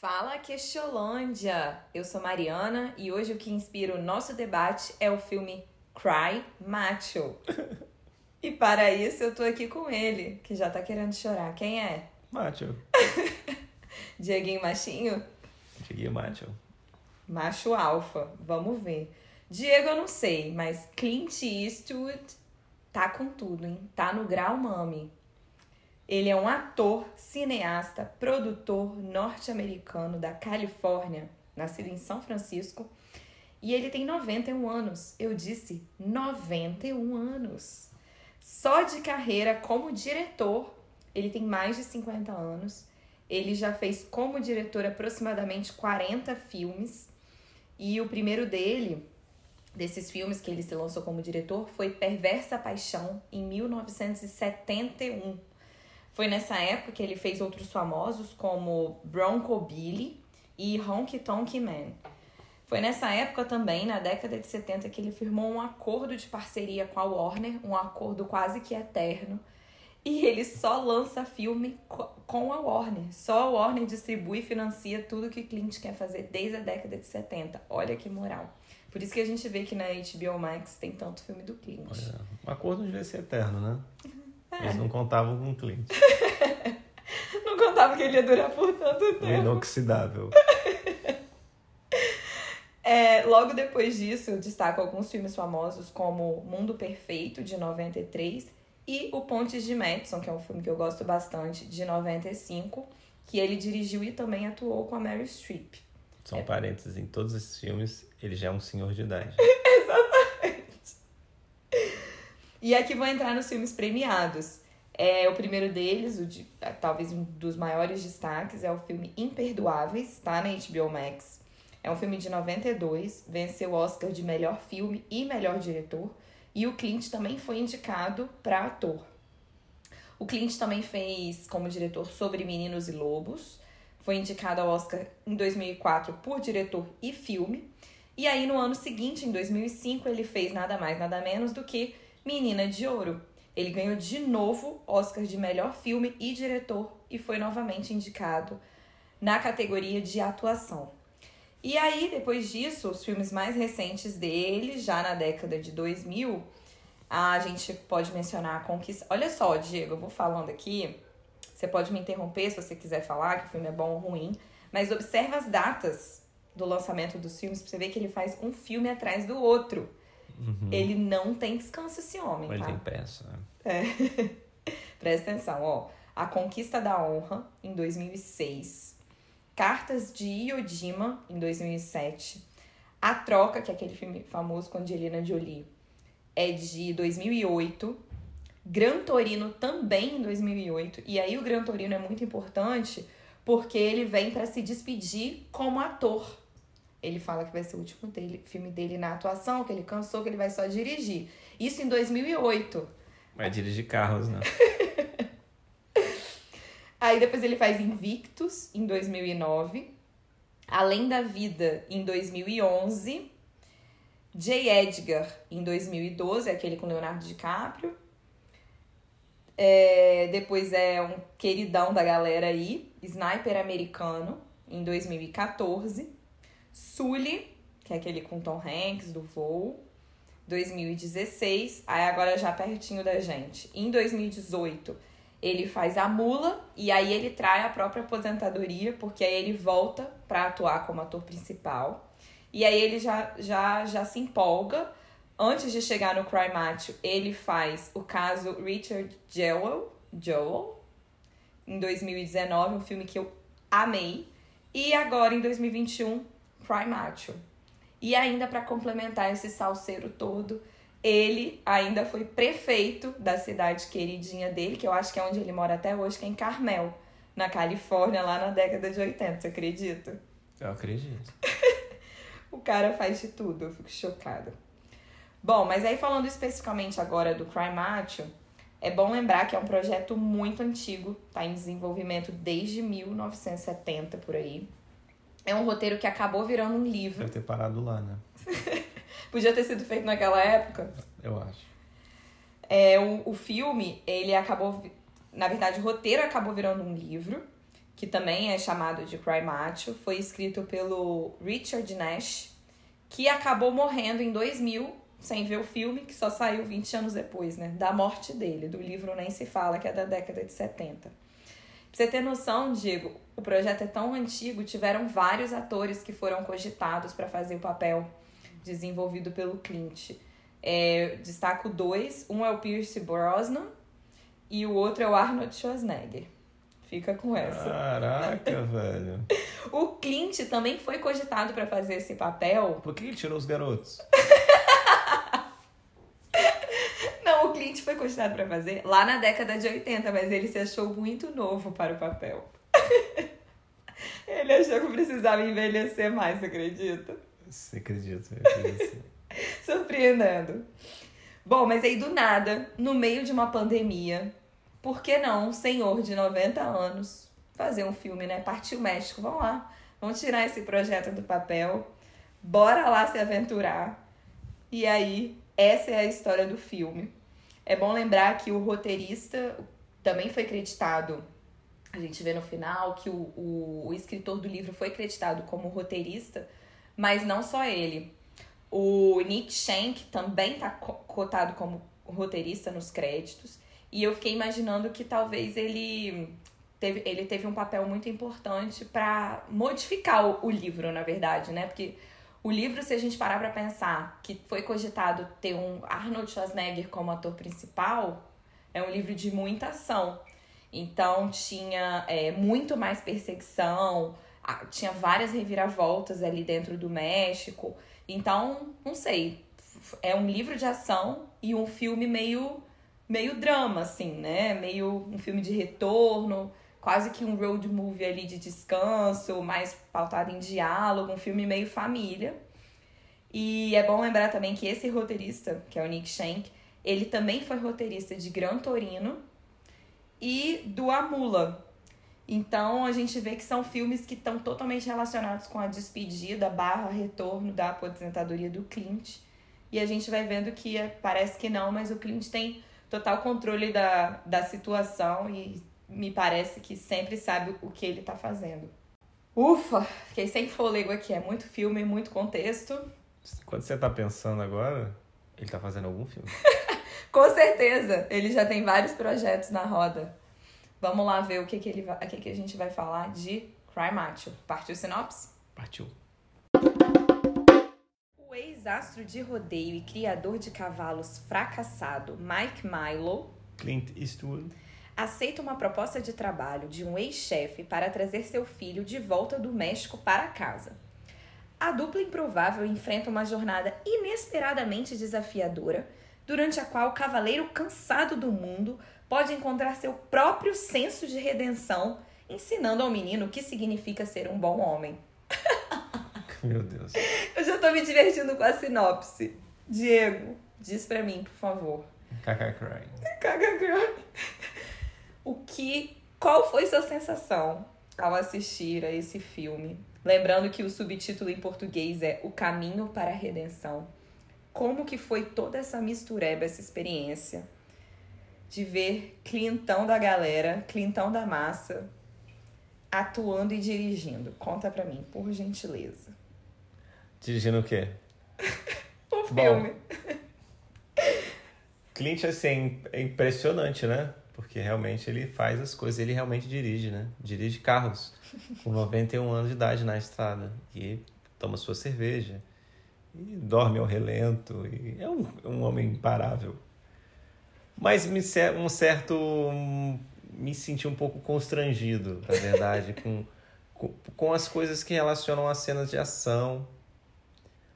Fala Queixolândia! Eu sou Mariana e hoje o que inspira o nosso debate é o filme Cry Macho. E para isso eu tô aqui com ele, que já tá querendo chorar. Quem é? Macho. Dieguinho Machinho? Dieguinho Macho. Macho alfa, vamos ver. Diego eu não sei, mas Clint Eastwood tá com tudo, hein? Tá no grau mami. Ele é um ator, cineasta, produtor norte-americano da Califórnia, nascido em São Francisco, e ele tem 91 anos. Eu disse 91 anos. Só de carreira como diretor, ele tem mais de 50 anos. Ele já fez como diretor aproximadamente 40 filmes. E o primeiro dele, desses filmes que ele se lançou como diretor, foi Perversa Paixão, em 1971. Foi nessa época que ele fez outros famosos como Bronco Billy e Honky Tonk Man. Foi nessa época também, na década de 70, que ele firmou um acordo de parceria com a Warner, um acordo quase que eterno. E ele só lança filme com a Warner. Só a Warner distribui e financia tudo que Clint quer fazer desde a década de 70. Olha que moral. Por isso que a gente vê que na HBO Max tem tanto filme do Clint. Olha, o acordo devia ser eterno, né? É. Eles não contavam com o Clint. não contavam que ele ia durar por tanto tempo. O inoxidável. É, logo depois disso, eu destaco alguns filmes famosos como Mundo Perfeito, de 93, e O Pontes de Madison, que é um filme que eu gosto bastante, de 95, que ele dirigiu e também atuou com a Mary Streep. São é. parênteses, em todos esses filmes, ele já é um senhor de idade. Exatamente. E aqui vou entrar nos filmes premiados. É, o primeiro deles, o de, talvez um dos maiores destaques, é o filme Imperdoáveis, tá na HBO Max. É um filme de 92, venceu o Oscar de melhor filme e melhor diretor, e o Clint também foi indicado para ator. O Clint também fez como diretor sobre Meninos e Lobos, foi indicado ao Oscar em 2004 por diretor e filme. E aí no ano seguinte, em 2005, ele fez nada mais, nada menos do que Menina de Ouro. Ele ganhou de novo Oscar de melhor filme e diretor e foi novamente indicado na categoria de atuação. E aí, depois disso, os filmes mais recentes dele, já na década de 2000, a gente pode mencionar a Conquista. Olha só, Diego, eu vou falando aqui. Você pode me interromper se você quiser falar que o filme é bom ou ruim, mas observa as datas do lançamento dos filmes pra você ver que ele faz um filme atrás do outro. Uhum. Ele não tem descanso, esse homem. Ele tá? tem pressa, né? É. Presta atenção, ó. A Conquista da Honra, em 2006. Cartas de Iodima, em 2007. A Troca, que é aquele filme famoso com Angelina Jolie, é de 2008. Gran Torino também em 2008. E aí o Gran Torino é muito importante porque ele vem para se despedir como ator. Ele fala que vai ser o último dele, filme dele na atuação, que ele cansou, que ele vai só dirigir. Isso em 2008. Vai dirigir carros, né? Aí depois ele faz Invictus em 2009, Além da Vida em 2011, J. Edgar em 2012, aquele com Leonardo DiCaprio. É, depois é um queridão da galera aí, Sniper Americano em 2014. Sully, que é aquele com Tom Hanks do Voo, 2016. Aí agora já pertinho da gente. Em 2018 ele faz a mula e aí ele trai a própria aposentadoria, porque aí ele volta para atuar como ator principal. E aí ele já, já, já se empolga. Antes de chegar no Cry Macho, ele faz o caso Richard Jewell, Joel, em 2019, um filme que eu amei. E agora, em 2021, Cry Macho. E ainda para complementar esse salseiro todo, ele ainda foi prefeito da cidade queridinha dele, que eu acho que é onde ele mora até hoje, que é em Carmel, na Califórnia, lá na década de 80, você acredita? Eu acredito. o cara faz de tudo, eu fico chocada. Bom, mas aí falando especificamente agora do Cry Macho, é bom lembrar que é um projeto muito antigo, tá em desenvolvimento desde 1970 por aí. É um roteiro que acabou virando um livro. Deve ter parado lá, né? Podia ter sido feito naquela época. Eu acho. É, o, o filme, ele acabou. Na verdade, o roteiro acabou virando um livro, que também é chamado de Cry Macho. Foi escrito pelo Richard Nash, que acabou morrendo em 2000, sem ver o filme, que só saiu 20 anos depois, né? Da morte dele. Do livro nem se fala, que é da década de 70. Pra você ter noção, Diego, o projeto é tão antigo, tiveram vários atores que foram cogitados para fazer o papel desenvolvido pelo Clint. É, destaco dois. Um é o Pierce Brosnan e o outro é o Arnold Schwarzenegger. Fica com essa. Caraca, velho. O Clint também foi cogitado para fazer esse papel. Por que ele tirou os garotos? Não, o Clint foi cogitado para fazer lá na década de 80, mas ele se achou muito novo para o papel. ele achou que precisava envelhecer mais, você acredita? Você acredita? eu acredito. Surpreendendo. Bom, mas aí do nada, no meio de uma pandemia, por que não um senhor de 90 anos fazer um filme, né? Partiu México, vamos lá. Vamos tirar esse projeto do papel. Bora lá se aventurar. E aí, essa é a história do filme. É bom lembrar que o roteirista também foi creditado. A gente vê no final que o, o, o escritor do livro foi creditado como roteirista, mas não só ele. O Nick Shank também tá co- cotado como roteirista nos créditos. E eu fiquei imaginando que talvez ele teve, ele teve um papel muito importante para modificar o, o livro, na verdade, né? Porque o livro, se a gente parar pra pensar que foi cogitado ter um Arnold Schwarzenegger como ator principal, é um livro de muita ação. Então tinha é, muito mais perseguição, tinha várias reviravoltas ali dentro do México. Então, não sei, é um livro de ação e um filme meio meio drama assim, né? Meio um filme de retorno, quase que um road movie ali de descanso, mais pautado em diálogo, um filme meio família. E é bom lembrar também que esse roteirista, que é o Nick Shank, ele também foi roteirista de Gran Torino e do A Mula. Então a gente vê que são filmes que estão totalmente relacionados com a despedida barra retorno da aposentadoria do Clint. E a gente vai vendo que é- parece que não, mas o Clint tem total controle da, da situação e me parece que sempre sabe o que ele tá fazendo. Ufa, fiquei sem fôlego aqui. É muito filme, muito contexto. Quando você tá pensando agora, ele tá fazendo algum filme. Com certeza, ele já tem vários projetos na roda. Vamos lá ver o que, que, ele vai, o que, que a gente vai falar de Cry Macho. Partiu sinopse? Partiu. O ex-astro de rodeio e criador de cavalos fracassado Mike Milo Clint Eastwood. Aceita uma proposta de trabalho de um ex-chefe para trazer seu filho de volta do México para casa. A dupla improvável enfrenta uma jornada inesperadamente desafiadora, durante a qual o cavaleiro cansado do mundo pode encontrar seu próprio senso de redenção, ensinando ao menino o que significa ser um bom homem. Meu Deus. Eu já tô me divertindo com a sinopse. Diego, diz pra mim, por favor. Kaká Crying. KKK. O que. Qual foi sua sensação ao assistir a esse filme? Lembrando que o subtítulo em português é O Caminho para a Redenção. Como que foi toda essa mistureba, essa experiência de ver Clintão da galera, Clintão da massa, atuando e dirigindo? Conta pra mim, por gentileza. Dirigindo o quê? O Bom. filme. Clint, assim, é impressionante, né? Porque realmente ele faz as coisas, ele realmente dirige, né? Dirige carros com 91 anos de idade na estrada. E toma sua cerveja. E dorme ao relento. E é um, um homem imparável. Mas me, um certo. um, me senti um pouco constrangido, na verdade, com, com, com as coisas que relacionam às cenas de ação.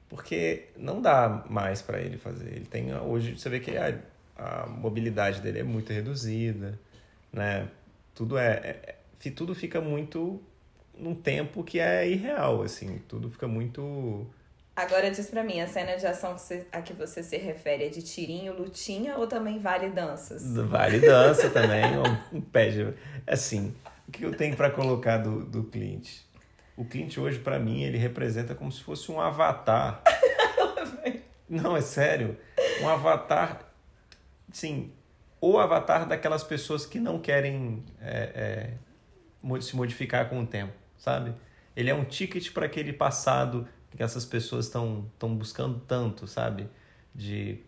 Porque não dá mais para ele fazer. Ele tem hoje você vê que a, a mobilidade dele é muito reduzida, né? Tudo é, é- é- tudo fica muito num tempo que é irreal, assim. Tudo fica muito Agora diz pra mim, a cena de ação a que você se refere é de tirinho, lutinha ou também vale danças? vale dança também, um, um pé de assim. O que eu tenho para colocar do, do Clint? O Clint hoje para mim ele representa como se fosse um avatar Não, é sério. Um avatar, sim, o avatar daquelas pessoas que não querem é, é, se modificar com o tempo, sabe? Ele é um ticket para aquele passado que essas pessoas estão buscando tanto, sabe? De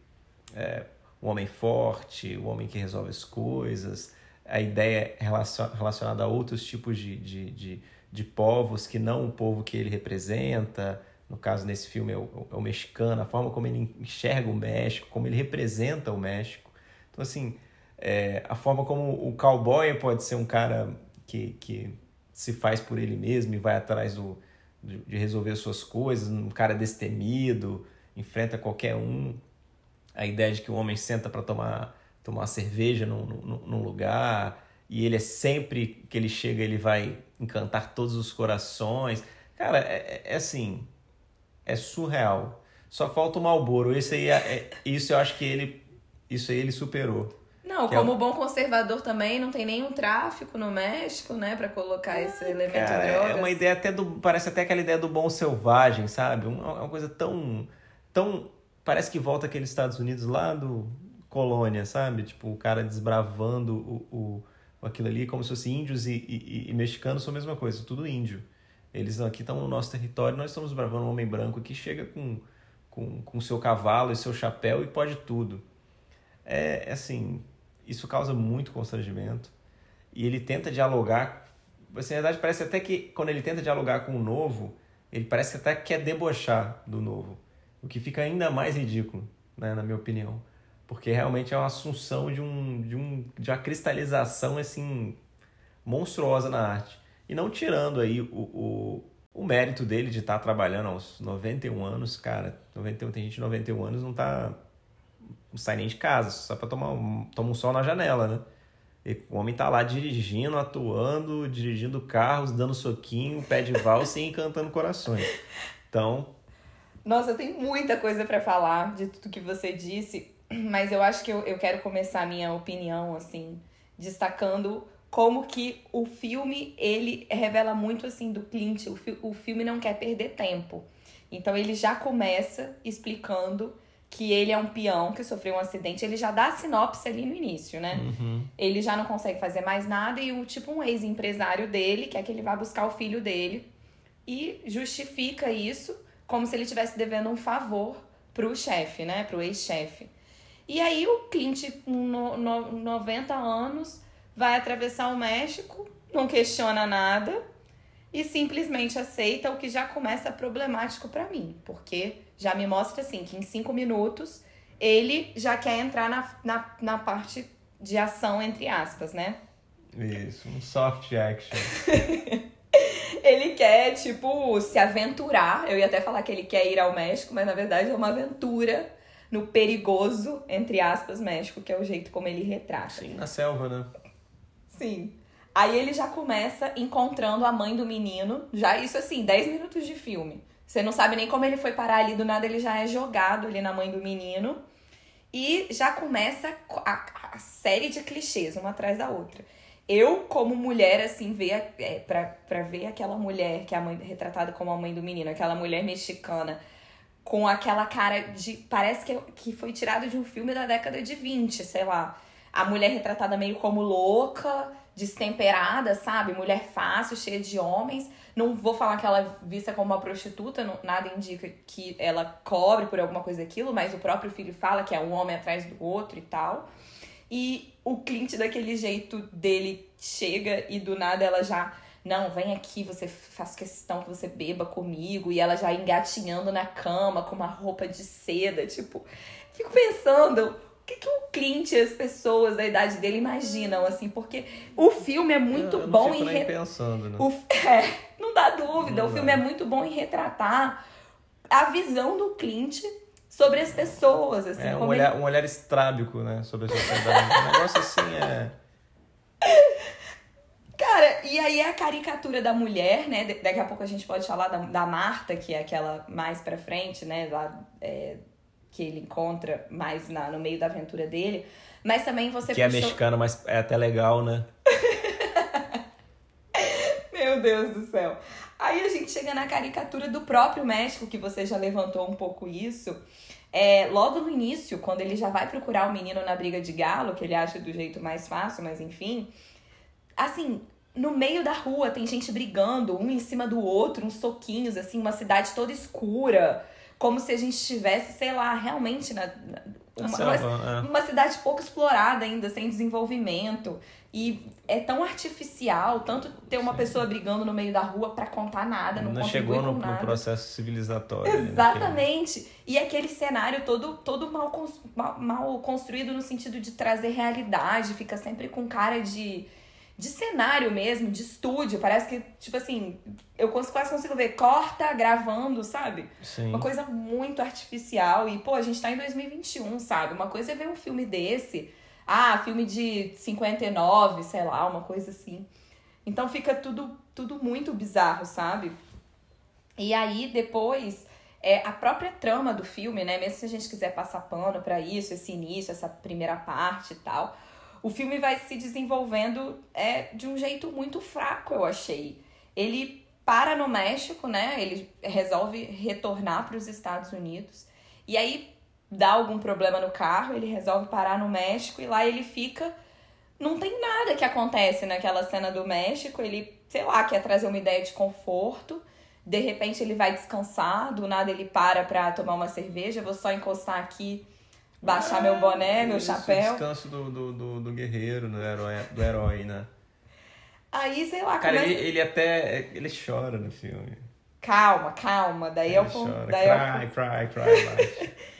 é, o homem forte, o homem que resolve as coisas, a ideia relacionada a outros tipos de, de, de, de povos que não o povo que ele representa. No caso, nesse filme, é o, é o mexicano, a forma como ele enxerga o México, como ele representa o México. Então, assim, é, a forma como o cowboy pode ser um cara que, que se faz por ele mesmo e vai atrás do, de, resolver suas coisas, um cara destemido, enfrenta qualquer um. A ideia de que o homem senta para tomar, tomar cerveja num, num, num lugar e ele é sempre que ele chega, ele vai encantar todos os corações. Cara, é, é, é assim, é surreal. Só falta o Malboro. Isso aí, é, é, isso eu acho que ele, isso aí ele superou. Não, como é o... bom conservador também, não tem nenhum tráfico no México, né, para colocar esse elemento cara, drogas. É uma ideia até do, parece até aquela ideia do bom selvagem, sabe? Uma, uma coisa tão, tão, parece que volta aqueles Estados Unidos lá do colônia, sabe? Tipo, o cara desbravando o, o aquilo ali, como se fosse índios e, e, e mexicanos são a mesma coisa, tudo índio. Eles aqui estão no nosso território, nós estamos bravando um homem branco que chega com com, com seu cavalo e seu chapéu e pode tudo. É assim, isso causa muito constrangimento. E ele tenta dialogar. Assim, na verdade, parece até que quando ele tenta dialogar com o novo, ele parece até que quer debochar do novo. O que fica ainda mais ridículo, né, na minha opinião. Porque realmente é uma assunção de, um, de, um, de uma cristalização assim, monstruosa na arte. E não tirando aí o, o, o mérito dele de estar tá trabalhando aos 91 anos, cara. 91, tem gente de 91 anos não tá não sai nem de casa, só para tomar um, toma um sol na janela, né? E o homem tá lá dirigindo, atuando, dirigindo carros, dando soquinho, pé de valsa e encantando corações. Então. Nossa, tem muita coisa para falar de tudo que você disse, mas eu acho que eu, eu quero começar a minha opinião, assim, destacando como que o filme, ele revela muito, assim, do Clint. O, fi o filme não quer perder tempo. Então ele já começa explicando que ele é um peão que sofreu um acidente, ele já dá a sinopse ali no início, né? Uhum. Ele já não consegue fazer mais nada e o tipo um ex-empresário dele quer que ele vá buscar o filho dele e justifica isso como se ele estivesse devendo um favor pro chefe, né? Pro ex-chefe. E aí o Clint, com no, no, 90 anos, vai atravessar o México, não questiona nada e simplesmente aceita o que já começa problemático para mim, porque já me mostra assim que em cinco minutos ele já quer entrar na, na, na parte de ação, entre aspas, né? Isso, um soft action. ele quer, tipo, se aventurar. Eu ia até falar que ele quer ir ao México, mas na verdade é uma aventura no perigoso, entre aspas, México, que é o jeito como ele retrata. Sim, na selva, né? Sim. Aí ele já começa encontrando a mãe do menino, já isso assim, 10 minutos de filme. Você não sabe nem como ele foi parar ali, do nada ele já é jogado ali na mãe do menino. E já começa a, a série de clichês, uma atrás da outra. Eu, como mulher, assim, ver, é, pra, pra ver aquela mulher que é a mãe, retratada como a mãe do menino, aquela mulher mexicana, com aquela cara de. Parece que, que foi tirado de um filme da década de 20, sei lá. A mulher retratada meio como louca, destemperada, sabe? Mulher fácil, cheia de homens. Não vou falar que ela é vista como uma prostituta, não, nada indica que ela cobre por alguma coisa aquilo, mas o próprio filho fala que é um homem atrás do outro e tal. E o Clint, daquele jeito dele, chega e do nada ela já. Não, vem aqui, você faz questão que você beba comigo. E ela já engatinhando na cama com uma roupa de seda. Tipo, fico pensando, o que, que o Clint e as pessoas da idade dele imaginam, assim? Porque o filme é muito eu, eu bom em. Re... pensando, né? O... É, não dá dúvida. Não o filme é muito bom em retratar a visão do Clint sobre as pessoas, assim. É um olhar, ele... um olhar estrábico, né? Sobre a sociedade. um negócio assim é. Cara, e aí é a caricatura da mulher, né? Daqui a pouco a gente pode falar da, da Marta, que é aquela mais pra frente, né? Lá, é, que ele encontra mais na, no meio da aventura dele. Mas também você Que é puxou... é mexicano, mas é até legal, né? Meu Deus do céu. Aí a gente chega na caricatura do próprio México, que você já levantou um pouco isso. É, logo no início, quando ele já vai procurar o menino na briga de galo, que ele acha do jeito mais fácil, mas enfim. Assim, no meio da rua tem gente brigando, um em cima do outro, uns soquinhos, assim, uma cidade toda escura. Como se a gente estivesse, sei lá, realmente na, na uma, selva, uma, é. uma cidade pouco explorada ainda, sem desenvolvimento. E é tão artificial, tanto ter uma Sim. pessoa brigando no meio da rua pra contar nada, não, Não chegou no, com no nada. processo civilizatório. ali, naquele- Exatamente. E aquele cenário todo, todo mal, mal, mal construído no sentido de trazer realidade, fica sempre com cara de, de cenário mesmo, de estúdio. Parece que, tipo assim, eu quase consigo ver corta gravando, sabe? Sim. Uma coisa muito artificial. E, pô, a gente tá em 2021, sabe? Uma coisa é ver um filme desse. Ah, filme de 59, sei lá, uma coisa assim. Então fica tudo, tudo muito bizarro, sabe? E aí, depois, é, a própria trama do filme, né? Mesmo se a gente quiser passar pano pra isso, esse início, essa primeira parte e tal, o filme vai se desenvolvendo é, de um jeito muito fraco, eu achei. Ele para no México, né? Ele resolve retornar para os Estados Unidos. E aí dá algum problema no carro, ele resolve parar no México e lá ele fica. Não tem nada que acontece naquela cena do México. Ele, sei lá, quer trazer uma ideia de conforto. De repente ele vai descansar, do nada ele para pra tomar uma cerveja. Vou só encostar aqui, baixar meu boné, meu Isso, chapéu. O descanso do, do, do, do guerreiro, do herói, do herói, né? Aí, sei lá, Cara, começa... ele, ele até. Ele chora no filme. Calma, calma. Daí é o ele ponto. chora. Daí é o Cry, cry, cry.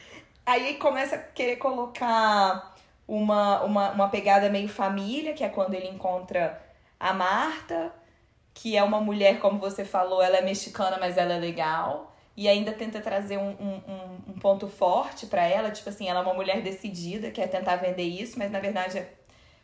Aí começa a querer colocar uma, uma, uma pegada meio família, que é quando ele encontra a Marta, que é uma mulher, como você falou, ela é mexicana, mas ela é legal. E ainda tenta trazer um, um, um- ponto forte pra ela, tipo assim, ela é uma mulher decidida, quer tentar vender isso, mas na verdade é-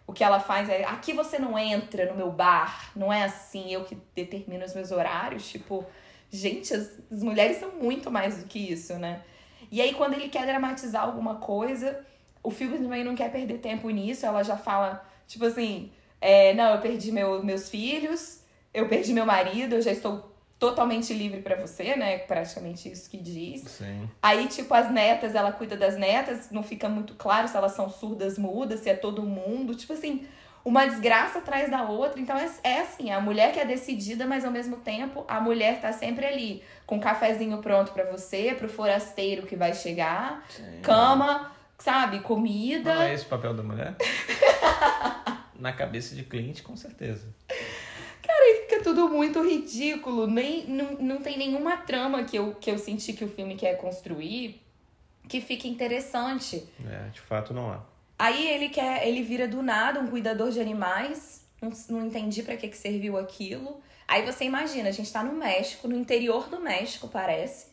o que ela faz é, aqui você não entra no meu bar, não é assim, eu que determino os meus horários, tipo, gente, as, as mulheres são muito mais do que isso, né? E aí, quando ele quer dramatizar alguma coisa, o filme também não quer perder tempo nisso. Ela já fala, tipo assim, é, não, eu perdi meu, meus filhos, eu perdi meu marido, eu já estou totalmente livre pra você, né? Praticamente isso que diz. Sim. Aí, tipo, as netas, ela cuida das netas, não fica muito claro se elas são surdas, mudas, se é todo mundo. Tipo assim, uma desgraça atrás da outra. Então é, é assim, a mulher que é decidida, mas ao mesmo tempo a mulher tá sempre ali, com um cafezinho pronto pra você, pro forasteiro que vai chegar, Sim. cama, sabe, comida. Não é esse o papel da mulher? Na cabeça de Clint, com certeza. Fica tudo muito ridículo. Nem, não, não tem nenhuma trama que eu, que eu senti que o filme quer construir que fique interessante. É, de fato não há. Aí ele quer, ele vira do nada um cuidador de animais. Não, não entendi pra que, que serviu aquilo. Aí você imagina, a gente tá no México, no interior do México, parece.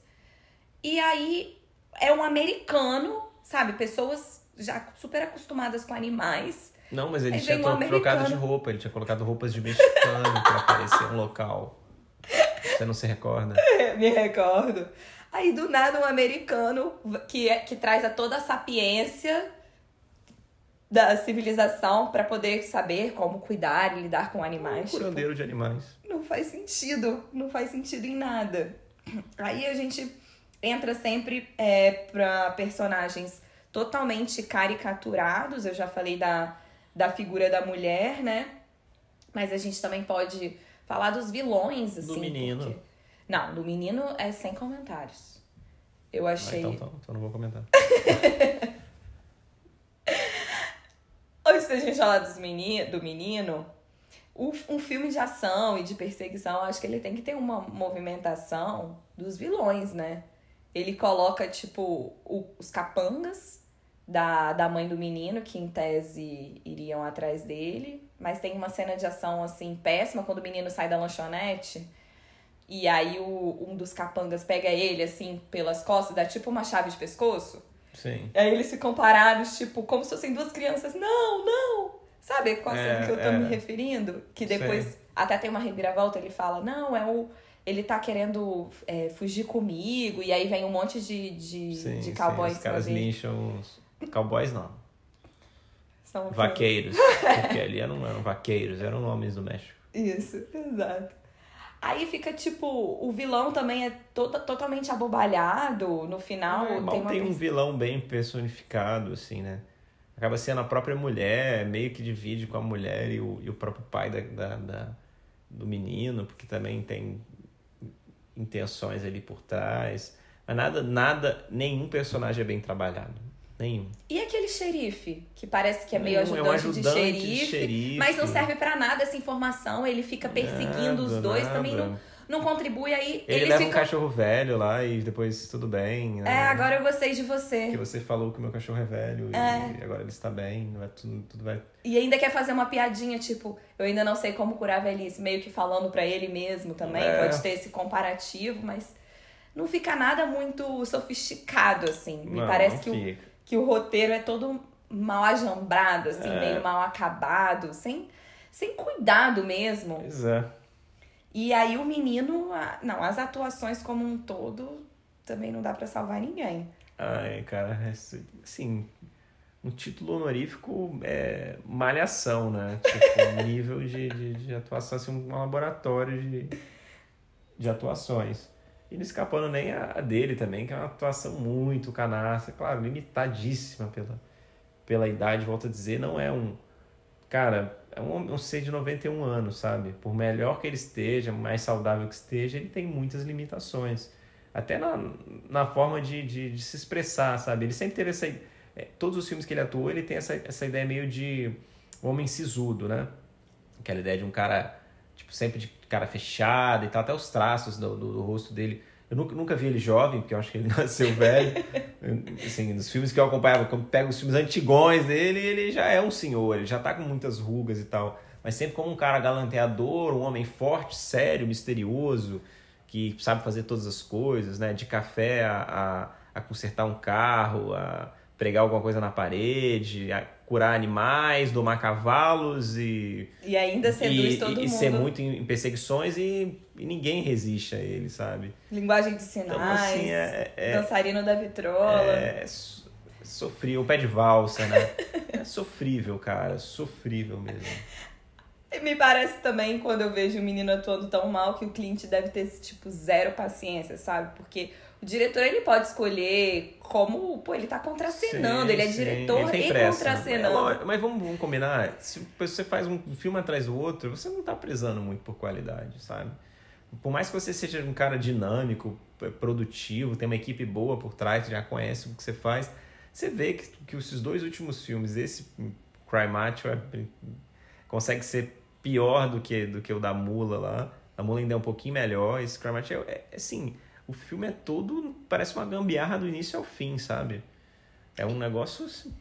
E aí é um americano, sabe? Pessoas já super acostumadas com animais. Não, mas ele Aí tinha um tro- trocado de roupa, ele tinha colocado roupas de mexicano pra parecer um local. Você não se recorda? Me recordo. Aí do nada um americano que, é, que traz a toda a sapiência da civilização pra poder saber como cuidar e lidar com animais. Um tipo, curandeiro de animais. não faz sentido, não faz sentido em nada. Aí a gente entra sempre é, para personagens totalmente caricaturados. Eu já falei da, da figura da mulher, né? Mas a gente também pode falar dos vilões, assim. Do menino. porque- Não, do menino é sem comentários. Eu Ah, achei. então, então, então não vou comentar. Antes da gente falar dos meni... do menino, um filme de ação e de perseguição, acho que ele tem que ter uma movimentação dos vilões, né? Ele coloca, tipo, o- os capangas da, da mãe do menino, que em tese iriam atrás dele. Mas tem uma cena de ação, assim, péssima, quando o menino sai da lanchonete. E aí o, um dos capangas pega ele, assim, pelas costas, dá tipo uma chave de pescoço. Sim. Aí eles ficam parados, tipo, como se fossem duas crianças. Não, não! Sabe qual a cena É, que eu tô é. me referindo? Que depois Sei. até tem uma reviravolta, ele fala, não, é o. Ele tá querendo é, fugir comigo, e aí vem um monte de, de, Sim, de sim, cowboys Os caras lincham os... Cowboys não. São? Vaqueiros. Porque ali eram, eram vaqueiros, eram homens do México. Isso, exato. Aí fica tipo, o vilão também é to totalmente abobalhado no final. É, tem, tem um vilão bem personificado, assim, né? Acaba sendo a própria mulher, meio que divide com a mulher e o, e o próprio pai da, da, da- do menino, porque também tem intenções ali por trás. Mas nada, nada, nenhum personagem é bem trabalhado. Nenhum. E aquele xerife, que parece que é meio Nenhum, é ajudante, um de, ajudante xerife, de xerife. mas não serve pra nada essa informação. Ele fica perseguindo os Nada, dois, nada. também não, não contribui. Aí Ele leva um ficam. cachorro velho lá e depois tudo bem. né? É, agora eu gostei de você. Que você falou que o meu cachorro é velho É. e agora ele está bem, vai tudo, tudo vai. E ainda quer fazer uma piadinha, tipo, eu ainda não sei como curar a velhice, meio que falando pra ele mesmo também, É. pode ter esse comparativo, mas não fica nada muito sofisticado, assim. Me Não, parece não que, o. que o roteiro é todo mal ajambrado, assim, É. meio mal acabado, sem, sem cuidado mesmo. Pois é. E aí o menino, não, as atuações como um todo também não dá pra salvar ninguém. Ai, cara, é assim, um título honorífico é malhação, né? Tipo, um nível de, de, de atuação, assim, um laboratório de, de atuações. E não escapando nem a, dele também, que é uma atuação muito canastra, claro, limitadíssima pela, pela idade, volto a dizer, não é um. Cara, é um, um ser de 91 anos, sabe? Por melhor que ele esteja, mais saudável que esteja, ele tem muitas limitações. Até na, na forma de, de, de se expressar, sabe? Ele sempre teve essa. é, Todos os filmes que ele atuou, ele tem essa, essa ideia meio de homem sisudo, né? Aquela ideia de um cara, tipo, sempre de cara fechado e tal, até os traços do, do, do rosto dele. Eu nunca, nunca vi ele jovem, porque eu acho que ele nasceu velho. assim, nos filmes que eu acompanhava, quando pego os filmes antigões dele, ele já é um senhor, ele já tá com muitas rugas e tal. Mas sempre como um cara galanteador, um homem forte, sério, misterioso, que sabe fazer todas as coisas, né? De café a, a, a consertar um carro, a pregar alguma coisa na parede, a curar animais, domar cavalos e E ainda seduz e, todo e, mundo. e ser muito em, perseguições e, e ninguém resiste a ele, sabe? Linguagem de sinais, Então, assim, é, é, dançarino da vitrola. é so- sofrível, o pé de valsa, né? É sofrível, cara, sofrível mesmo. E Me parece também, quando eu vejo o menino atuando tão mal, que o Clint deve ter, tipo, zero paciência, sabe? Porque o diretor, ele pode escolher como... Pô, ele tá contracenando, Sim, ele é sim, diretor ele e pressa. contracenando. É mas vamos, vamos combinar, se você faz um filme atrás do outro, você não tá prezando muito por qualidade, sabe? Por mais que você seja um cara dinâmico, p- produtivo, tem uma equipe boa por trás, já conhece o que você faz, você vê que, que esses dois últimos filmes, esse Cry Macho é, consegue ser pior do que, do que o da Mula lá. A Mula ainda é um pouquinho melhor, esse Cry Macho é, é assim, o filme é todo, parece uma gambiarra do início ao fim, sabe? É um negócio assim,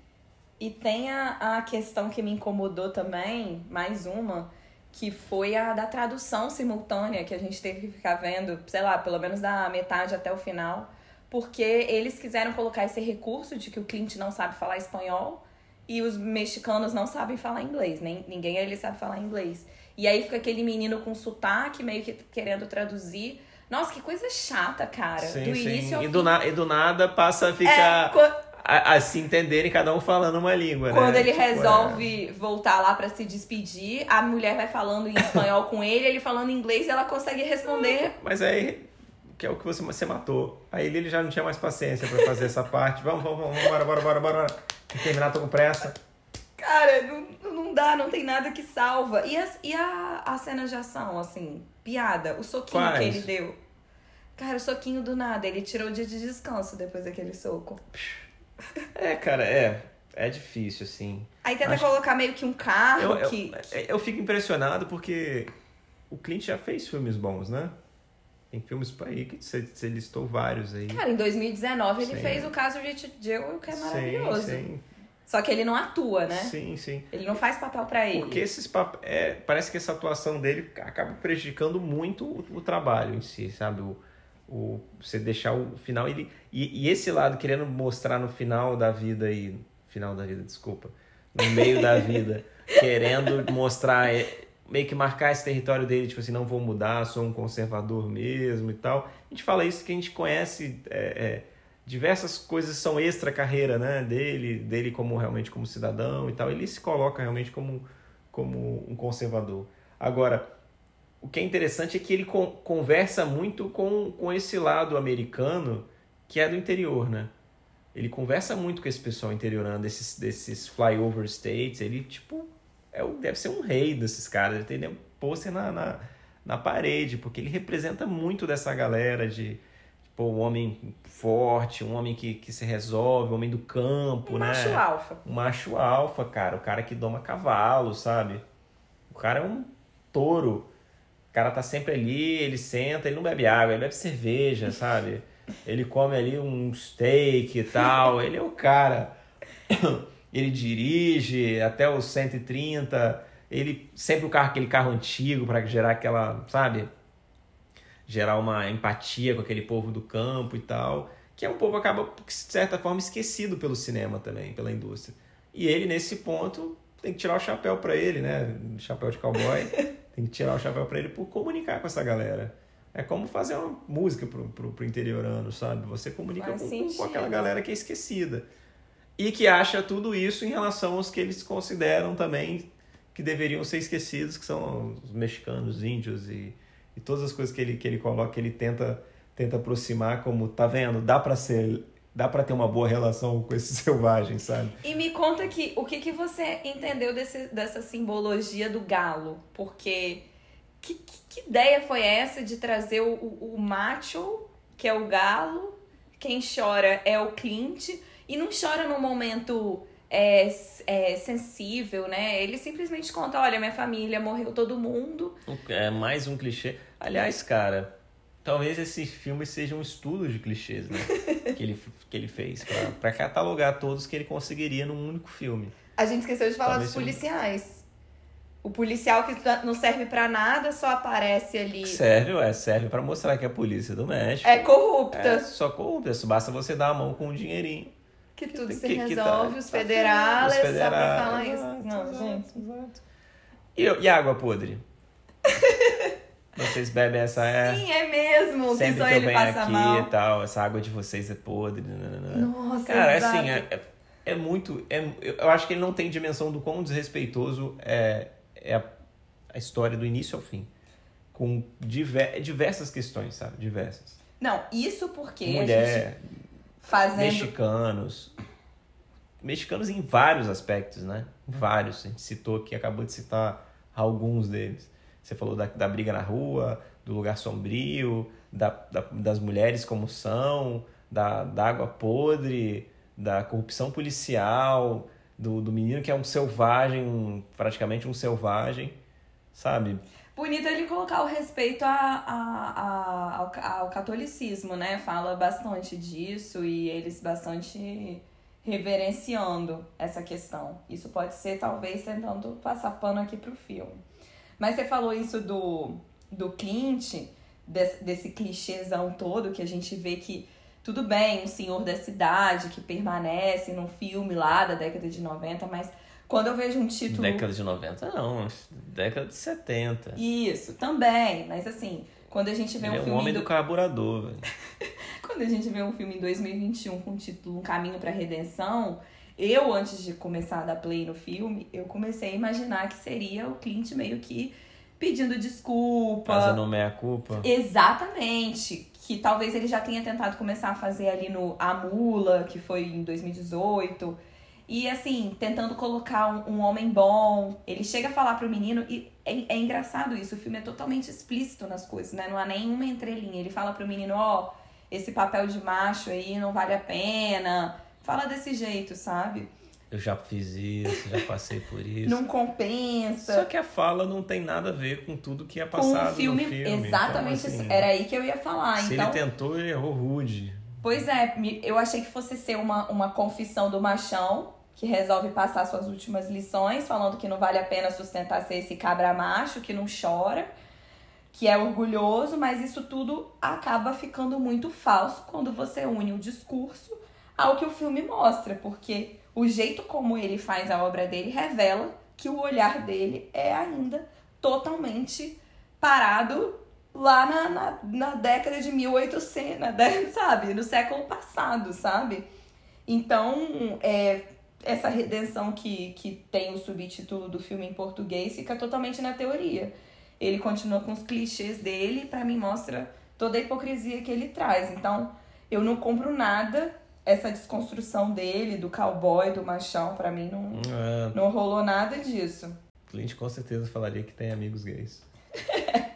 E tem a, a questão que me incomodou também, mais uma, que foi a da tradução simultânea, que a gente teve que ficar vendo, sei lá, pelo menos da metade até o final, porque eles quiseram colocar esse recurso de que o Clint não sabe falar espanhol e os mexicanos não sabem falar inglês, nem ninguém ali sabe falar inglês. E aí fica aquele menino com sotaque, meio que querendo traduzir. Nossa, que coisa chata, cara. Sim, do sim. início ao E fim. do, e do nada passa a É, ficar. quan- a, a se entenderem, cada um falando uma língua, né? Quando ele Tipo, é. resolve voltar lá pra se despedir, a mulher vai falando em espanhol com ele, ele falando em inglês e ela consegue responder. Mas aí, que é o que você, você matou. Aí ele, ele já não tinha mais paciência pra fazer essa parte. Vamos, vamos, vamos, bora, bora, bora, bora. bora. Tem que terminar, tô com pressa. Cara, não, não dá, não tem nada que salva. E, as, e a, a cena de ação, assim, piada, o soquinho Quais? que ele deu. Cara, o soquinho do nada, ele tirou o dia de descanso depois daquele soco. É, cara, é. É difícil, assim. Aí tenta Acho- colocar meio que um carro Eu, eu, que. eu fico impressionado porque o Clint já fez filmes bons, né? Tem filmes por aí que você, você listou vários aí. Cara, em 2019 ele Sim. fez o caso de Jewell, que é maravilhoso. Sim, Só que ele não atua, né? sim, sim, sim. Ele não faz papel pra ele. Porque esses pap... é, parece que essa atuação dele acaba prejudicando muito o, o trabalho em si, sabe? O, o, você deixar o final. Ele, e, e esse lado, querendo mostrar no final da vida aí. Final da vida, desculpa. No meio da vida, querendo mostrar. Meio que marcar esse território dele, tipo assim, não vou mudar, sou um conservador mesmo e tal. A gente fala isso que a gente conhece. é, é, diversas coisas são extra carreira, né, dele, dele como realmente como cidadão e tal. Ele se coloca realmente como como um conservador. Agora, o que é interessante é que ele con conversa muito com, com esse lado americano que é do interior, né? Ele conversa muito com esse pessoal interiorando, desses, desses flyover states. Ele, tipo, é o, deve ser um rei desses caras. Ele tem um pôster na, na, na parede, porque ele representa muito dessa galera de tipo, um homem forte, um homem que, que se resolve, um homem do campo, um né? macho alfa. Um macho alfa, cara. O cara que doma cavalo, sabe? O cara é um touro. O cara tá sempre ali, ele senta, ele não bebe água, ele bebe cerveja, sabe? Ele come ali um steak e tal. Ele é o cara. Ele dirige até os 130. Ele sempre o carro, aquele carro antigo para gerar aquela, sabe? Gerar uma empatia com aquele povo do campo e tal. Que é um povo acaba, de certa forma, esquecido pelo cinema também, pela indústria. E ele, nesse ponto, tem que tirar o chapéu para ele, né? Chapéu de cowboy. tem que tirar o chapéu para ele por comunicar com essa galera. É como fazer uma música pro, pro, pro interiorano, sabe? Você comunica com, com, aquela galera que é esquecida. E que acha tudo isso em relação aos que eles consideram também que deveriam ser esquecidos, que são os mexicanos, os índios e, e todas as coisas que ele, que ele coloca, que ele tenta, tenta aproximar como, tá vendo? Dá para ser dá para ter uma boa relação com esses selvagens, sabe? E me conta aqui, o que, que você entendeu desse, dessa simbologia do galo? Porque que, que, que, ideia foi essa de trazer o, o, o, macho, que é o galo, quem chora é o Clint, e não chora num momento é, é, sensível, né? Ele simplesmente conta: olha, minha família morreu todo mundo. É mais um clichê. Aliás, cara, talvez esse filme seja um estudo de clichês, né? que, ele, que ele fez, para catalogar todos que ele conseguiria num único filme. A gente esqueceu de falar talvez dos policiais. O policial que não serve para nada só aparece ali. Serve, ué, serve para mostrar que a polícia do México é corrupta. É só corrupta, basta você dar a mão com um dinheirinho. Que tudo se que, resolve, que tá, os, tá federales, os federais, só pra falar isso. Não, exato, gente. Exato. E, e água podre? vocês bebem essa é? Sim, é mesmo. Sempre que, só que ele eu venho passa aqui mal. e tal, essa água de vocês é podre. Nossa, Cara, é exato. assim, é, é, é muito. É, eu acho que ele não tem dimensão do quão desrespeitoso é, é a a história do início ao fim. Com diver, diversas questões, sabe? Diversas. Não, isso porque Mulher, fazendo... mexicanos. Mexicanos em vários aspectos, né? Vários. A gente citou aqui, acabou de citar alguns deles. Você falou da, da briga na rua, do lugar sombrio, da, da, das mulheres como são, da, da água podre, da corrupção policial, do, do menino que é um selvagem, praticamente um selvagem sabe? Bonito ele colocar o respeito a, a, a, ao, ao catolicismo, né? Fala bastante disso e eles bastante reverenciando essa questão. Isso pode ser, talvez, tentando passar pano aqui pro filme. Mas você falou isso do, do Clint, desse, desse clichêzão todo que a gente vê que tudo bem, um senhor da cidade que permanece num filme lá da década de 90, mas quando eu vejo um título. Década de 90, não. Década de 70. Isso, também. Mas assim, quando a gente vê Ele um é filme. um homem do, do carburador, velho. quando a gente vê um filme em 2021 com o título Um Caminho pra Redenção. Eu, antes de começar a dar play no filme, eu comecei a imaginar que seria o Clint meio que pedindo desculpa. Fazendo meia-culpa. Exatamente. Que talvez ele já tenha tentado começar a fazer ali no A Mula, que foi em 2018 e assim, tentando colocar um, um, homem bom. Ele chega a falar pro menino, e é, é, engraçado isso, o filme é totalmente explícito nas coisas, né? Não há nenhuma entrelinha. Ele fala pro menino, ó, oh, esse papel de macho aí não vale a pena. Fala desse jeito, sabe? Eu já fiz isso, já passei por isso. Não compensa. Só que a fala não tem nada a ver com tudo que é passado com o filme, no filme. Exatamente, então, assim, era aí que eu ia falar. Se então... ele tentou, ele errou rude. Pois é, eu achei que fosse ser uma, uma confissão do machão, que resolve passar suas últimas lições, falando que não vale a pena sustentar ser esse cabra macho que não chora, que é orgulhoso, mas isso tudo acaba ficando muito falso quando você une o discurso ao que o filme mostra, porque o jeito como ele faz a obra dele revela que o olhar dele é ainda totalmente parado lá na, na, na década de 1800, na, sabe? No século passado, sabe? Então, é, essa redenção que, que tem o subtítulo do filme em português fica totalmente na teoria. ele continua com os clichês dele e pra mim mostra toda a hipocrisia que ele traz. Então, eu não compro nada. Essa desconstrução dele, do cowboy, do machão, pra mim não, É, não rolou nada disso. Clint com certeza falaria que tem amigos gays.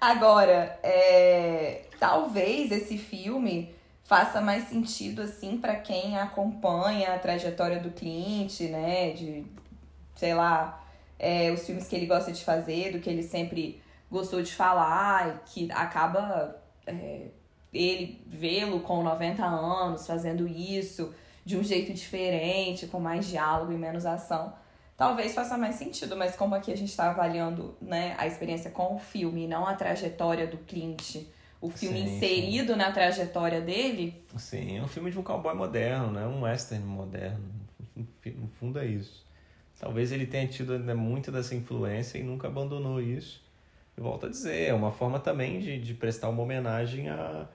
Agora, é, talvez esse filme faça mais sentido assim para quem acompanha a trajetória do Clint, né? De, sei lá, é, os filmes que ele gosta de fazer, do que ele sempre gostou de falar, que acaba é, ele vê-lo com 90 anos fazendo isso de um jeito diferente, com mais diálogo e menos ação. Talvez faça mais sentido, mas como aqui a gente está avaliando né, a experiência com o filme e não a trajetória do Clint, o filme Sim, inserido na trajetória dele, Sim, é um filme de um cowboy moderno, né? Um western moderno. No fundo é isso. Talvez ele tenha tido ainda muito dessa influência e nunca abandonou isso. E volto a dizer, é uma forma também de, de prestar uma homenagem a,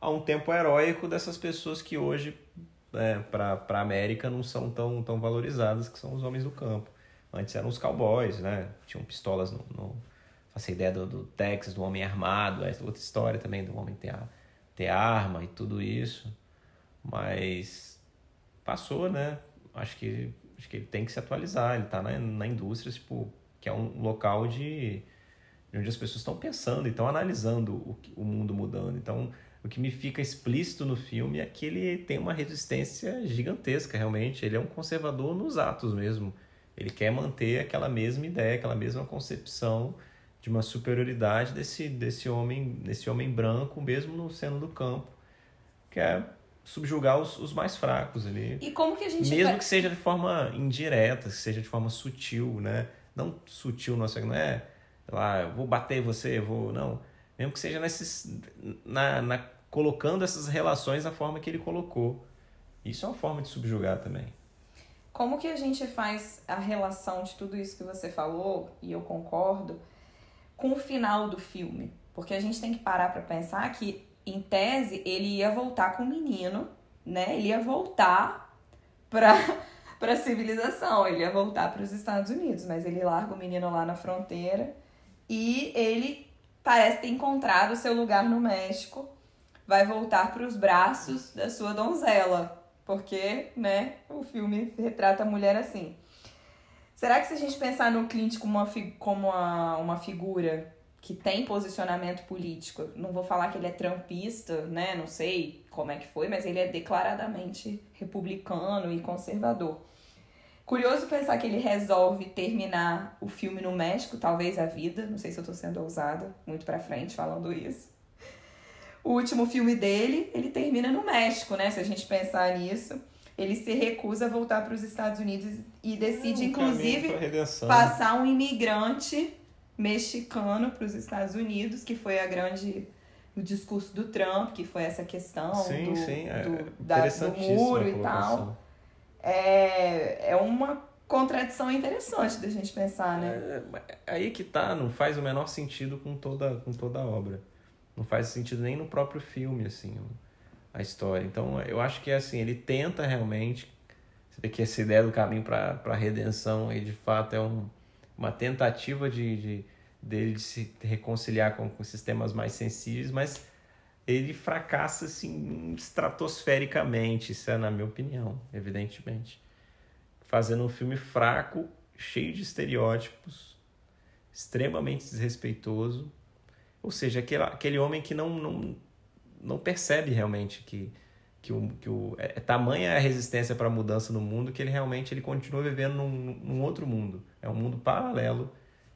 a um tempo heróico dessas pessoas que hoje, é, para a América, não são tão, tão valorizadas, que são os homens do campo. Antes eram os cowboys, né? Tinham pistolas no... no essa ideia do, do Texas, do homem armado, essa outra história também do homem ter, ter arma e tudo isso. Mas passou, né? Acho que, acho que ele tem que se atualizar. Ele está na, na indústria, tipo, que é um local de, de onde as pessoas estão pensando e estão analisando o, o mundo mudando. Então, o que me fica explícito no filme é que ele tem uma resistência gigantesca, realmente. Ele é um conservador nos atos mesmo. Ele quer manter aquela mesma ideia, aquela mesma concepção de uma superioridade desse, desse homem desse homem branco, mesmo no seno do campo, que é subjugar os, os mais fracos ali. e como que a gente Mesmo vai... que seja de forma indireta, que seja de forma sutil, né? Não sutil, nossa, não é, lá, eu vou bater você, eu vou. Não. Mesmo que seja nesses. Na, na, colocando essas relações da forma que ele colocou. Isso é uma forma de subjugar também. Como que a gente faz a relação de tudo isso que você falou, e eu concordo, com o final do filme? Porque a gente tem que parar pra pensar que, em tese, ele ia voltar com o menino, né? Ele ia voltar pra, pra civilização, ele ia voltar para os Estados Unidos, mas ele larga o menino lá na fronteira e ele parece ter encontrado o seu lugar no México, vai voltar para os braços da sua donzela. Porque, né, o filme retrata a mulher assim. Será que se a gente pensar no Clint como uma, como uma, uma figura que tem posicionamento político, não vou falar que ele é trampista, né, não sei como é que foi, mas ele é declaradamente republicano e conservador. Curioso pensar que ele resolve terminar o filme no México, talvez a vida, não sei se eu tô sendo ousada, muito pra frente falando isso. O último filme dele, ele termina no México, né? Se a gente pensar nisso. Ele se recusa a voltar para os Estados Unidos e decide, É um inclusive, passar um imigrante mexicano para os Estados Unidos, que foi a grande o discurso do Trump, que foi essa questão Sim, do, sim, é do, da- do muro e tal. É, é uma contradição interessante da gente pensar, né? É, aí que tá, não faz o menor sentido com toda, com toda a obra. Não faz sentido nem no próprio filme, assim, a história. Então, eu acho que, assim, ele tenta realmente... Que essa ideia do caminho para a redenção, aí, de fato, é um, uma tentativa de, de, dele de se reconciliar com, com sistemas mais sensíveis, mas ele fracassa, assim, estratosfericamente, isso é na minha opinião, evidentemente. Fazendo um filme fraco, cheio de estereótipos, extremamente desrespeitoso. Ou seja, aquele, aquele homem que não, não, não percebe realmente que, que, o, que o, é, é tamanha a resistência para a mudança no mundo que ele realmente ele continua vivendo num, num outro mundo. É um mundo paralelo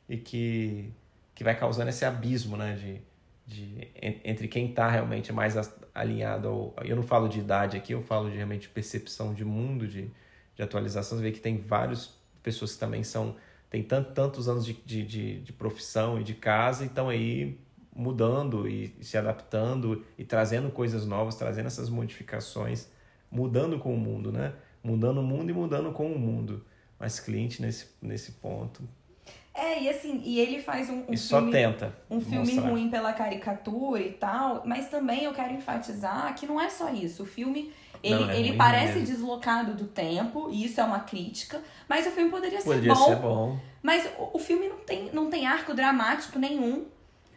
e que, que vai causando esse abismo né, de, de, en- entre quem está realmente mais alinhado ao. Eu não falo de idade aqui, eu falo de realmente percepção de mundo, de, de atualização. Você vê que tem várias pessoas que também são. Tem tanto, tantos anos de, de, de, de profissão e de casa e estão aí mudando e, se adaptando e trazendo coisas novas, trazendo essas modificações, mudando com o mundo, né? Mudando o mundo e mudando com o mundo. Mas Clint, nesse, nesse ponto, É, e assim, e ele faz um, um e só filme tenta. um filme mostrar. ruim pela caricatura e tal, mas também eu quero enfatizar que não é só isso. O filme, Ele, Não, é ele parece mesmo. deslocado do tempo, e isso é uma crítica, mas o filme poderia, Poderia ser bom. ser bom. Mas o, o filme não tem, não tem arco dramático nenhum,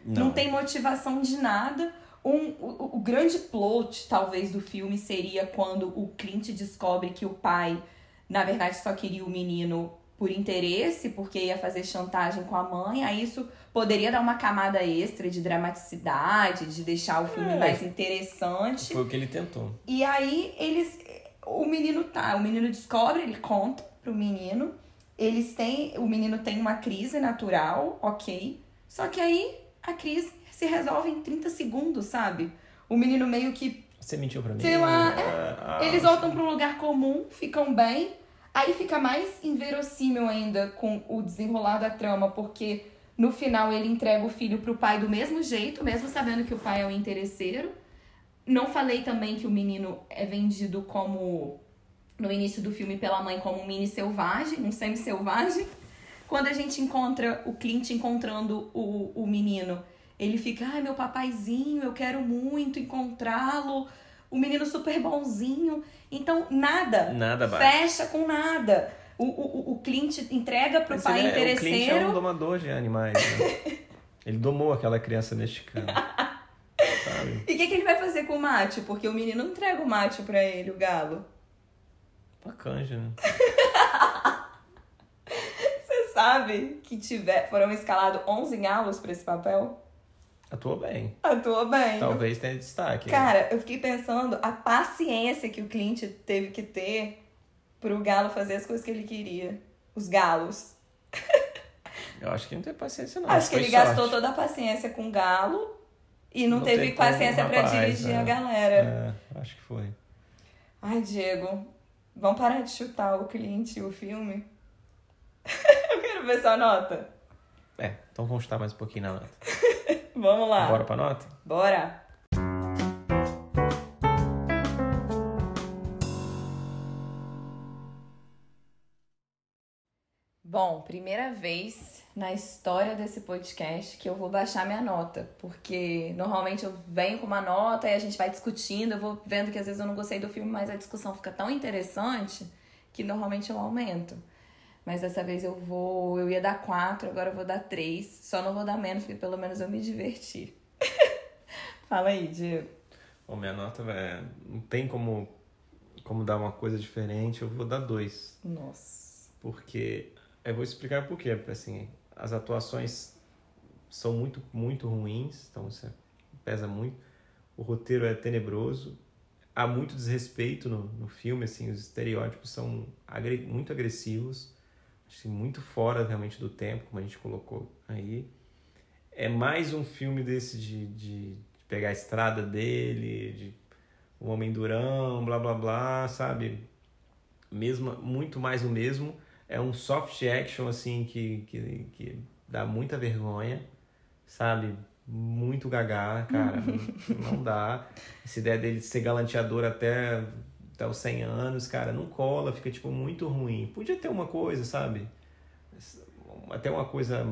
não, tem motivação de nada. Um, o, o grande plot, talvez, do filme seria quando o Clint descobre que o pai, na verdade, só queria o menino por interesse, porque ia fazer chantagem com a mãe. Aí isso poderia dar uma camada extra de dramaticidade, de deixar o filme É. mais interessante. Foi o que ele tentou. E aí eles. O menino tá. O menino descobre, ele conta pro menino. Eles têm. O menino tem uma crise natural, ok. Só que aí a crise se resolve em 30 segundos, sabe? O menino meio que. Você mentiu pra mim? Sei lá, Ah, ah, Eles voltam pra um lugar comum, ficam bem. Aí fica mais inverossímil ainda com o desenrolar da trama, porque no final ele entrega o filho pro pai do mesmo jeito, mesmo sabendo que o pai é o interesseiro. Não falei também que o menino é vendido como no início do filme pela mãe como um mini selvagem, um semi-selvagem. Quando a gente encontra o Clint encontrando o, o menino, ele fica, ai meu papaizinho, eu quero muito encontrá-lo. O menino super bonzinho. Então, nada. Nada bate. Fecha com nada. O, o, o Clint entrega pro Mas pai ele é- O Clint é um interesseiro. domador de animais. né? ele domou aquela criança mexicana. sabe? E o que, que ele vai fazer com o mate? Porque o menino não entrega o mate pra ele, o galo. Uma canja, né? Sabe que tiver, foram escalados 11 galos pra esse papel? Atuou bem. Atua bem. Talvez tenha destaque. Cara, eu fiquei pensando a paciência que o Clint teve que ter pro galo fazer as coisas que ele queria. Os galos. Eu acho que não tem paciência, não. Acho que ele sorte. gastou toda a paciência com o galo e não, Não teve paciência pra rapaz, dirigir é. a galera. É, acho que foi. Ai, Diego, vamos parar de chutar o Clint e o filme? eu ver sua nota. É, então vamos chutar mais um pouquinho na nota. Vamos lá. Bora pra nota? Bora. Bom, primeira vez na história desse podcast que eu vou baixar minha nota, porque normalmente eu venho com uma nota e a gente vai discutindo, eu vou vendo que às vezes eu não gostei do filme, mas a discussão fica tão interessante que normalmente eu aumento. Mas dessa vez eu vou, eu ia dar 4, agora eu vou dar 3, só não vou dar menos, porque pelo menos eu me diverti. Fala aí, Diego. Bom, minha nota, velho, não tem como, como dar uma coisa diferente. Eu vou dar dois. Nossa. Porque. Eu vou explicar por quê. Porque, assim, as atuações são muito, muito ruins. Então, isso é- pesa muito. O roteiro é tenebroso. Há muito desrespeito no, no filme, assim. Os estereótipos são agre- muito agressivos. Assim, muito fora, realmente, do tempo, como a gente colocou aí. É mais um filme desse de, de, de pegar a estrada dele, de o homem durão, blá blá blá, sabe? Mesmo, muito mais o mesmo. É um soft action, assim, que, que, que dá muita vergonha, sabe? Muito gagá, cara. não, não dá. Essa ideia dele de ser galanteador até, até os 100 anos, cara, não cola, fica, tipo, muito ruim. Podia ter uma coisa, sabe? Até uma coisa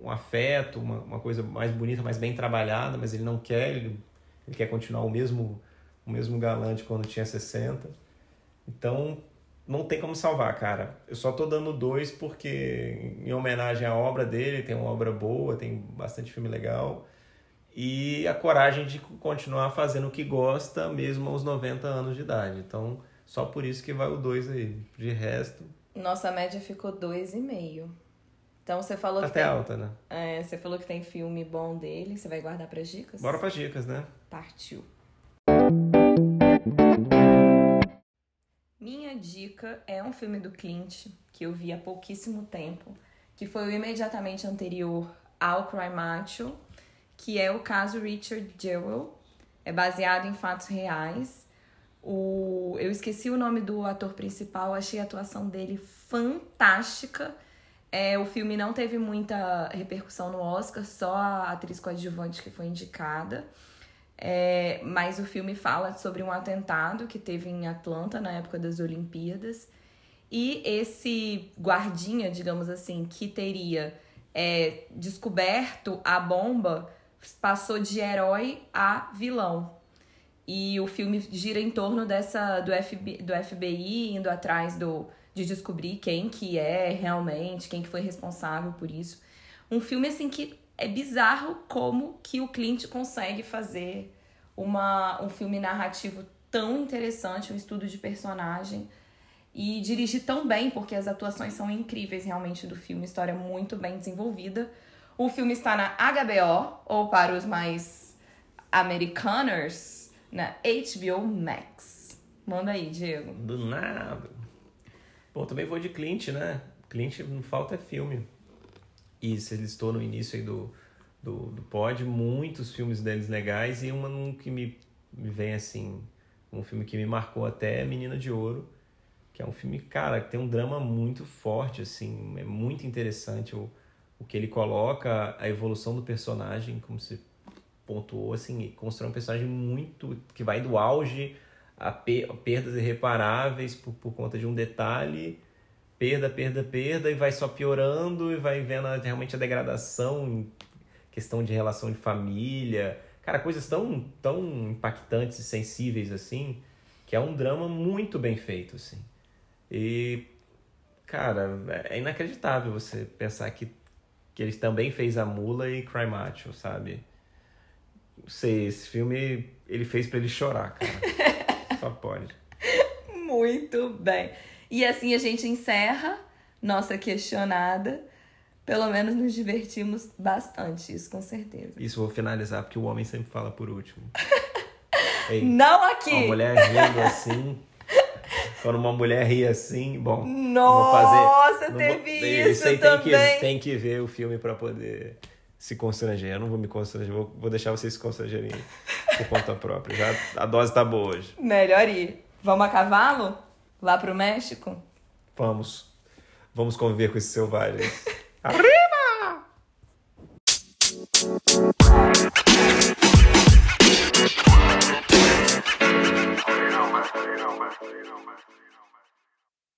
um afeto, uma, uma coisa mais bonita, mais bem trabalhada, mas ele não quer, ele, ele quer continuar o mesmo, o mesmo galante quando tinha 60. Então, não tem como salvar, cara. Eu só tô dando dois porque, em homenagem à obra dele, tem uma obra boa, tem bastante filme legal. E a coragem de continuar fazendo o que gosta, mesmo aos 90 anos de idade. Então, só por isso que vai o dois aí. De resto, Nossa média ficou 2,5. Então você falou que até tem, alta, né? é, você falou que tem filme bom dele, você vai guardar para dicas? Bora pras dicas, né? Partiu. Minha dica é um filme do Clint que eu vi há pouquíssimo tempo, que foi o imediatamente anterior ao Cry Macho, que é o caso Richard Jewell. É baseado em fatos reais. O, eu esqueci o nome do ator principal, achei a atuação dele fantástica. É, o filme não teve muita repercussão no Oscar, só a atriz coadjuvante que foi indicada. É, mas o filme fala sobre um atentado que teve em Atlanta na época das Olimpíadas. E esse guardinha, digamos assim, que teria é, descoberto a bomba, passou de herói a vilão. E o filme gira em torno dessa do, FBI, do FBI indo atrás do, de descobrir quem que é realmente, quem que foi responsável por isso. Um filme assim que é bizarro como que o Clint consegue fazer uma, um filme narrativo tão interessante, um estudo de personagem e dirigir tão bem, porque as atuações são incríveis realmente do filme, história muito bem desenvolvida. O filme está na HBO, ou para os mais americaners, na HBO Max. Manda aí, Diego. Do nada. Bom, também vou de Clint, né? Clint não falta é filme. E você listou no início aí do, do, do pod muitos filmes deles legais e uma que me, me vem assim, um filme que me marcou até é Menina de Ouro, que é um filme, cara, que tem um drama muito forte, assim, é muito interessante o, o que ele coloca, a evolução do personagem, como se pontuou, assim, constrói um personagem muito, que vai do auge a, per, a perdas irreparáveis por, por conta de um detalhe, perda, perda, perda, e vai só piorando, e vai vendo realmente a degradação em questão de relação de família, Cara, coisas tão, tão impactantes e sensíveis assim, que é um drama muito bem feito, assim. E, cara, é inacreditável você pensar que, que ele também fez a Mula e Cry Macho, sabe? Não sei, esse filme ele fez para ele chorar, cara. Só pode. Muito bem. E assim a gente encerra nossa questionada pelo menos nos divertimos bastante, isso com certeza. Isso vou finalizar, porque o homem sempre fala por último. Ei, não aqui! Uma mulher rindo assim. Quando uma mulher ri assim, bom. Nossa, fazer, teve vou, isso, isso também. Tem que, tem que ver o filme para poder se constranger. Eu não vou me constranger, vou, vou deixar vocês se constrangerem por conta própria. Já a dose tá boa hoje. Melhor ir. Vamos a cavalo? Lá pro México? Vamos. Vamos conviver com esses selvagens. Arriba! matter, you don't matter, you don't matter.